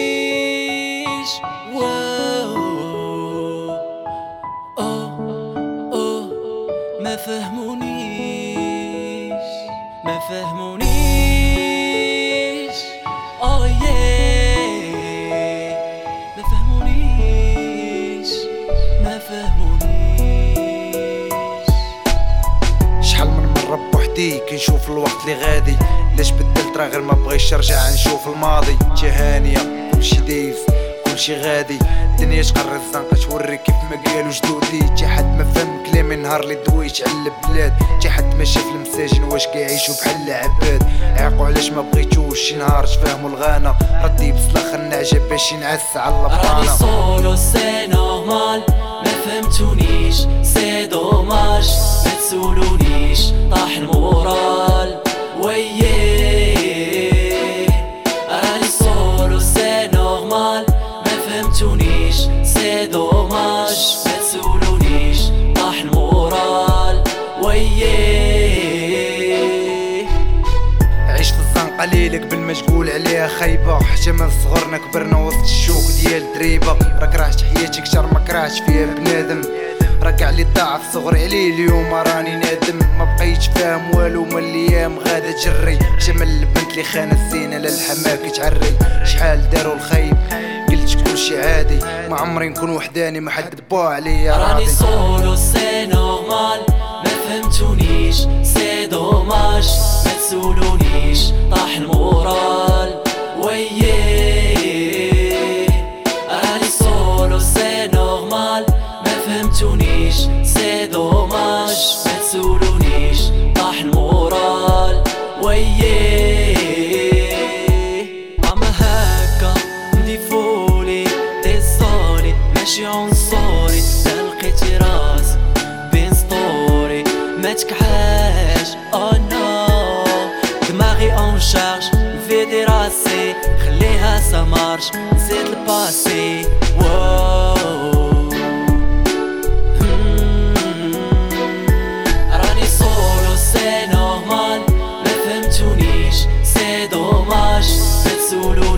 فهمونيش واو. أوه أوه ما فهمونيش. ما فهمونيش. أوه yeah. ما فهمونيش. ما فهمونيش. مرة بوحدي كنشوف الوقت اللي غادي. علاش بدلت راه غير ما بغيتش نرجع نشوف الماضي؟ جهانية كلشي دايف كلشي غادي. الدنيا تقرر الزنقة توري كيف ما قالوا جدودي. تي حد ما فهم كلامي نهار اللي دويت على البلاد. تي حد ما شاف المساجين واش كيعيشوا بحال العباد. عيقوا علاش ما بغيتوش شي نهار تفهموا الغانا. ردي بس النعجة باش ينعس على راني البرانا سولو سي نورمال ما فهمتونيش سي دوماج ما تسولونيش طاح المورال. وييه راني سولو سي نورمال ما فهمتونيش سي دوماج ما تسولونيش طاح المورال. وييه عشت الزنقة ليلك بالمشغول عليها خايبة حتى من صغرنا كبرنا وسط الشوك ديال دريبة. راك راحت حياتي كتر ما كرهتش فيها بنادم. اللي ضاع في صغري عليه اليوم. راني نادم ما بقيتش فاهم والو. من الأيام غادا تجري جمل البنت اللي خانت الزينة للحما كتعري شحال داروا الخايب قلت كلشي عادي. ما عمري نكون وحداني ما حد با عليا راني سولو سي نورمال. ما فهمتونيش سي دوماج. ما تسولونيش طاح المورال سي دوماج ما تسولونيش طاح المورال وييه أما هكا نديفولي ديزولي ماشي عنصري لا لقيتي راسي بين سطوري. ما تكحاش أو نو دماغي أون شارج نفيدي راسي خليها سا مارش نزيد الباسي. واو. solo.